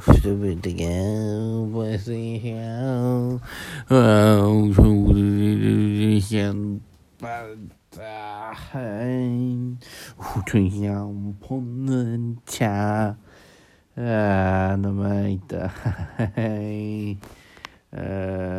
是不是这个不是想，我说我想把大海，我春想碰人家，啊，那么的，呃。